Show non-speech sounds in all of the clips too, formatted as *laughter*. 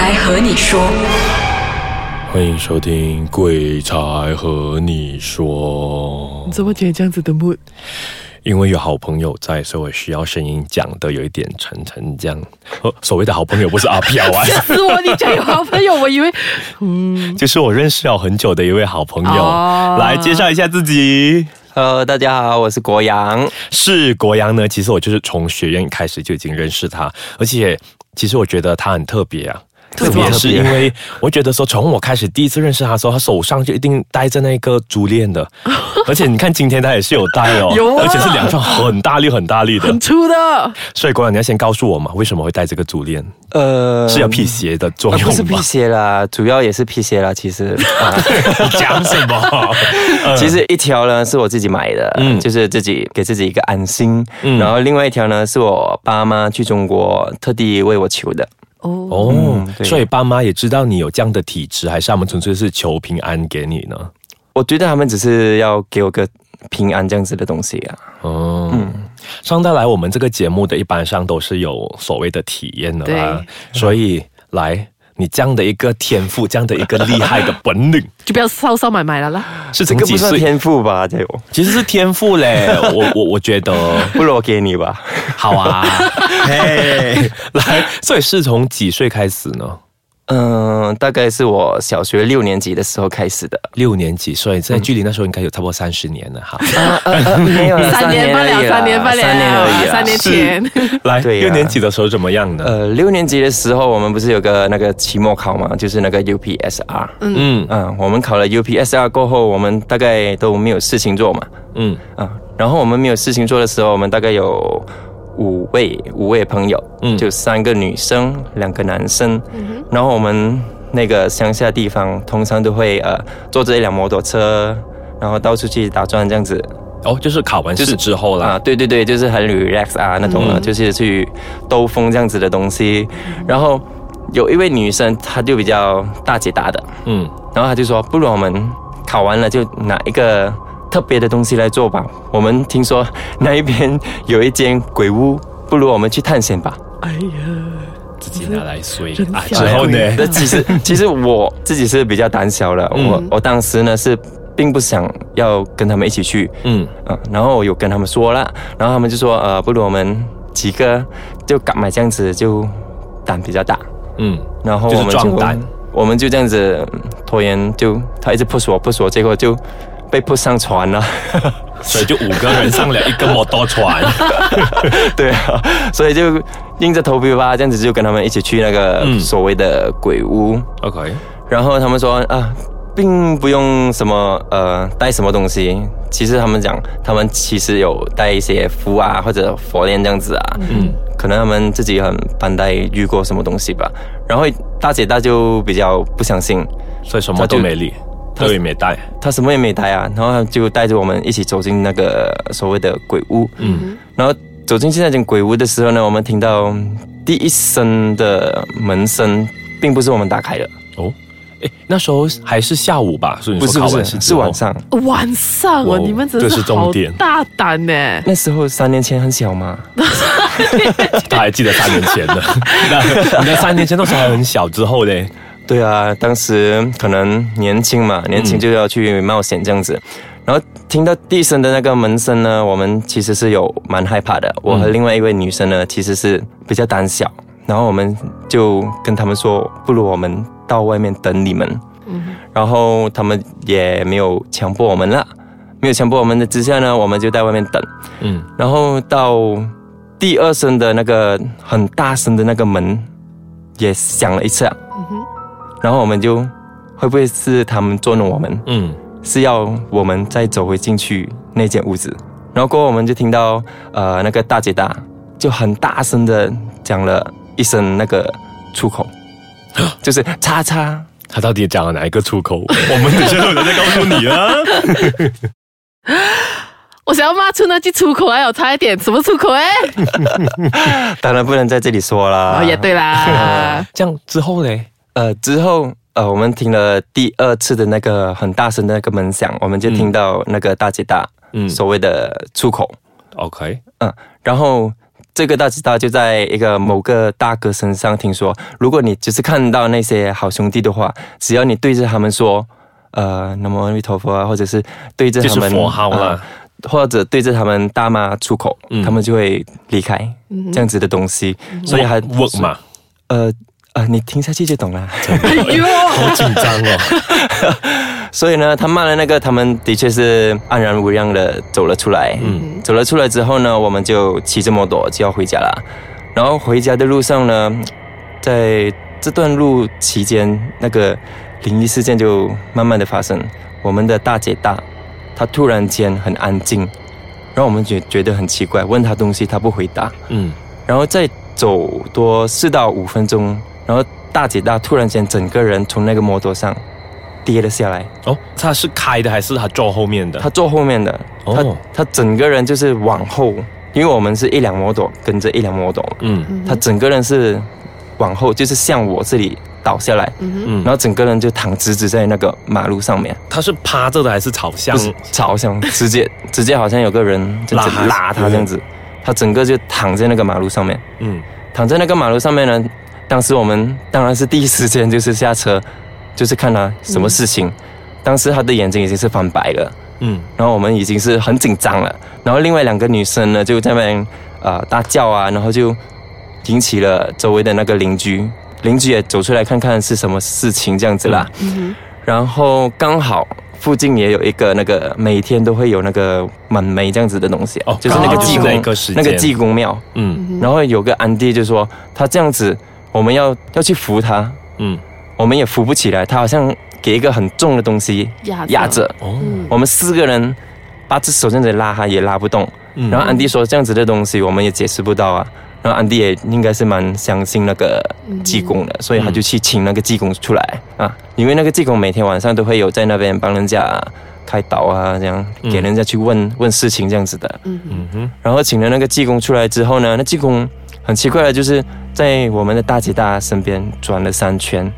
才和你说，欢迎收听《鬼才和你说你》。怎么今天这样子的 mood？因为有好朋友在，所以我需要声音讲的有一点沉沉这样。呃所谓的好朋友不是阿飘啊，*laughs* 吓死我！你讲有好朋友，我以为嗯，*laughs* 就是我认识了很久的一位好朋友。哦来介绍一下自己。Hello，大家好，我是国阳。是国阳呢，其实我就是从学院开始就已经认识他，而且其实我觉得他很特别啊。特别是因为我觉得说，从我开始第一次认识他的时候，他手上就一定戴着那个珠链的，*laughs* 而且你看今天他也是有戴哦，有啊而且是两串很大力、很大力的很。粗的，所以国阳，你要先告诉我嘛，为什么会戴这个珠链？呃，是要辟邪的作啊用吗？不是辟邪啦，主要也是辟邪啦。其实，*laughs* 啊、你讲什么？*laughs* 其实一条呢是我自己买的，嗯就是自己给自己一个安心。嗯然后另外一条呢是我爸妈去中国特地为我求的。哦，所以爸妈也知道你有这样的体质，还是他们纯粹是求平安给你呢？我觉得他们只是要给我个平安这样子的东西啊。哦，上到来我们这个节目的，一般上都是有所谓的体验的啦，所以来。你这样的一个天赋，这样的一个厉害的本领，*laughs* 就不要烧烧买买了啦。是这？个不算天赋吧？这个其实是天赋嘞，*laughs* 我我我觉得不如我给你吧。好啊，*laughs* 嘿，来，所以是从几岁开始呢？嗯，大概是我小学六年级的时候开始的。六年级，所以在距离那时候应该有差不多三十年了哈。*laughs* 没有啦 *laughs* 三年半了，而已啦三年半了，三年而已三年前，来，对呀六年级的时候怎么样的？呃，六年级的时候，我们不是有个那个期末考嘛，就是那个 UPSR。嗯嗯，我们考了 UPSR 过后，我们大概都没有事情做嘛。嗯，啊，然后我们没有事情做的时候，我们大概有五位五位朋友，嗯就三个女生，两个男生。嗯然后我们那个乡下地方，通常都会呃坐着一辆摩托车，然后到处去打转这样子。哦，就是考完试之后啦。啊，对对对，就是很 relax 啊那种的，嗯就是去兜风这样子的东西。然后有一位女生，她就比较大姐大的，嗯，然后她就说，不如我们考完了就拿一个特别的东西来做吧。我们听说那一边有一间鬼屋，不如我们去探险吧。哎呀，自己拿来睡真啊。之小后呢？那其实其实我自己是比较胆小的，我我当时呢是并不想要跟他们一起去，嗯，嗯，然后我有跟他们说了，然后他们就说，呃，不如我们几个就敢买这样子，就胆比较大，嗯，然后我们就壮胆我们就这样子嗯拖延，就他一直 push 我 push 我，结果就被 push 上船了，所以就五个人上了一个摩托船。*laughs* 对啊，所以就硬着头皮吧，这样子就跟他们一起去那个嗯所谓的鬼屋，OK，然后他们说啊，并不用什么呃带什么东西。其实他们讲，他们其实有带一些符啊或者佛链这样子啊。嗯，可能他们自己很班带遇过什么东西吧。然后大姐大就比较不相信，所以什么都没理，他都也没带。他什么也没带啊。然后他就带着我们一起走进那个所谓的鬼屋。嗯，然后走进去那间鬼屋的时候呢，我们听到第一声的门声，并不是我们打开的，哦，哎，那时候还是下午吧？所以你说考不是不是是晚上。晚上哦，你们真这是重点大胆呢。那时候三年前很小嘛，*laughs* 他还记得三年前的。*laughs* 那三年前那时候还很小，之后嘞，对啊，当时可能年轻嘛，年轻就要去冒险这样子。然后听到第一声的那个门声呢，我们其实是有蛮害怕的。我和另外一位女生呢，其实是比较胆小，然后我们就跟他们说，不如我们到外面等你们。然后他们也没有强迫我们了，没有强迫我们的之下呢，我们就在外面等。嗯，然后到第二声的那个很大声的那个门也响了一次啊，然后我们就会不会是他们捉弄我们，嗯，是要我们再走回进去那间屋子，然后过后我们就听到呃那个大姐大就很大声的讲了一声那个出口，*gasps* 就是叉叉。他到底讲了哪一个出口？我们等一下有人再告诉你啊。*laughs* 我想要骂出那句出口，还有差一点什么出口哎？*laughs* 当然不能在这里说啦。哦，也对啦，*laughs* 这样之后嘞，呃，之后呃，我们听了第二次的那个很大声的那个门响，我们就听到那个大姐大，嗯。所谓的出口，，OK，嗯，然后这个大姐大就在一个某个大哥身上听说，如果你只是看到那些好兄弟的话，只要你对着他们说，呃，南无阿弥陀佛啊，或者是对着他们就是佛号了啊或者对着他们大骂出口，嗯。他们就会离开这样子的东西，所以还 work 嘛，呃呃，你听下去就懂了。哎呦，*laughs* 好紧张哦。*laughs* 所以呢，他骂了那个，他们的确是安然无恙的走了出来。嗯，走了出来之后呢，我们就骑着摩托就要回家了。然后回家的路上呢，在这段路期间，那个灵异事件就慢慢的发生。我们的大姐大，她突然间很安静，然后我们觉觉得很奇怪，问她东西她不回答。嗯，然后再走多四到五分钟，然后大姐大突然间整个人从那个摩托上跌了下来。哦，他是开的还是他坐后面的？他坐后面的，哦。他他整个人就是往后，因为我们是一辆摩托跟着一辆摩托，嗯。他整个人是往后，就是向我这里倒下来，嗯。然，后整个人就躺直直在那个马路上面，他是趴着的还是朝向？不？是朝向，直接 *laughs* 直接好像有个人这样子拉他拉他这样子，他整个就躺在那个马路上面，嗯。躺在那个马路上面呢。当时我们当然是第一时间就是下车，*laughs* 就是看他什么事情。当时他的眼睛已经是翻白了。嗯然后我们已经是很紧张了，然后另外两个女生呢就在那边呃大叫啊，然后就引起了周围的那个邻居，邻居也走出来看看是什么事情这样子啦。嗯然后刚好附近也有一个那个每天都会有那个满梅这样子的东西，哦就是那个济公那个济公庙。嗯然后有个安迪就说他这样子，我们要要去扶他，嗯，我们也扶不起来，他好像给一个很重的东西压压着。哦，我们四个人把只手这样子拉，他也拉不动。嗯。然后安迪说这样子的东西我们也解释不到啊。然后安迪也应该是蛮相信那个济公的，所以他就去请那个济公出来。啊，因为那个济公每天晚上都会有在那边帮人家开导啊，这样嗯。给人家去问问事情这样子的。嗯哼，然后请了那个济公出来之后呢，那济公很奇怪的，就是在我们的大姐大身边转了三圈，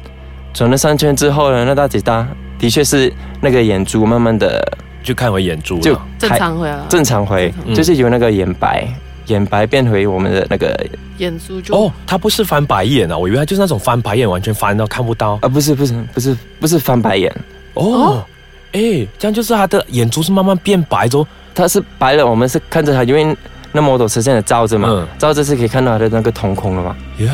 转了三圈之后呢，那大姐大的确是那个眼珠慢慢的就看回眼珠就了。正常回来了，正常回，嗯就是由那个眼白，眼白变回我们的那个眼珠就哦，他不是翻白眼啊，我以为他就是那种翻白眼，完全翻到看不到。啊，不是不是不是不是翻白眼，哦，哎，这样就是他的眼珠是慢慢变白之后，它是白了，我们是看着他，因为那摩托车现在照着嘛，嗯。照着是可以看到它的那个瞳孔了嘛，耶，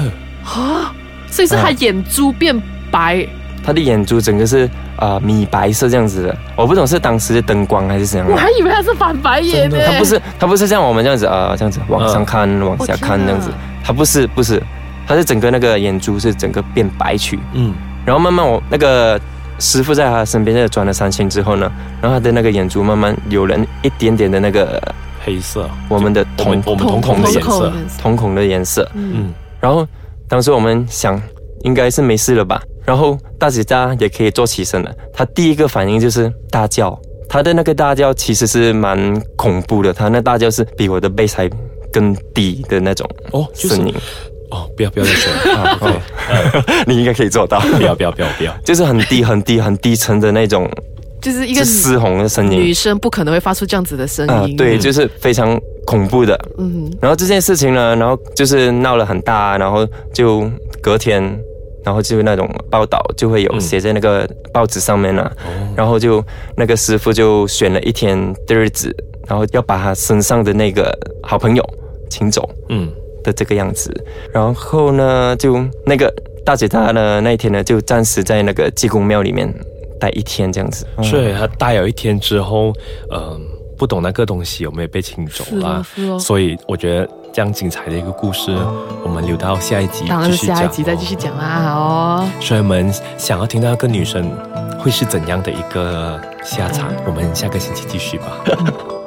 啊，所以是他眼珠变白，它的眼珠整个是啊、呃米白色这样子的，我不懂是当时的灯光还是怎样的。我还以为他是翻白眼呢。真的它不是，它不是像我们这样子啊、呃这样子往上看、往下看这样子，它不是，不是，它是整个那个眼珠是整个变白去，嗯，然后慢慢我那个师傅在他身边在转了三圈之后呢，然后他的那个眼珠慢慢有了一点点的那个黑色，我们的瞳我们瞳孔的颜色，瞳孔的颜色，嗯，然后当时我们想应该是没事了吧，然后大姐大也可以坐起身了，她第一个反应就是大叫，她的那个大叫其实是蛮恐怖的，她那大叫是比我的贝还更低的那种哦，就是声音，哦，不要不要再说，*laughs* 啊哦。*laughs* 你应该可以做到，不要不要不要不要，*laughs* 就是很低很低很低沉的那种就是一个是嘶吼的声音女生不可能会发出这样子的声啊，音。对，就是非常恐怖的。嗯，然后这件事情呢，然后就是闹了很大，然后就隔天，然后就那种报道就会有写在那个报纸上面了、然后就那个师傅就选了一天的日子，然后要把他身上的那个好朋友请走嗯，的这个样子。然后呢，就那个大姐大呢那一天呢，就暂时在那个济公庙里面待一天这样子。所以他待有一天之后，嗯，不懂那个东西有没有被请走是啦所以我觉得这样精彩的一个故事，我们留到下一集当然是继续讲下一集再继续讲啦。好哦，所以我们想要听到那个女生会是怎样的一个下场，我们下个星期继续吧。*laughs*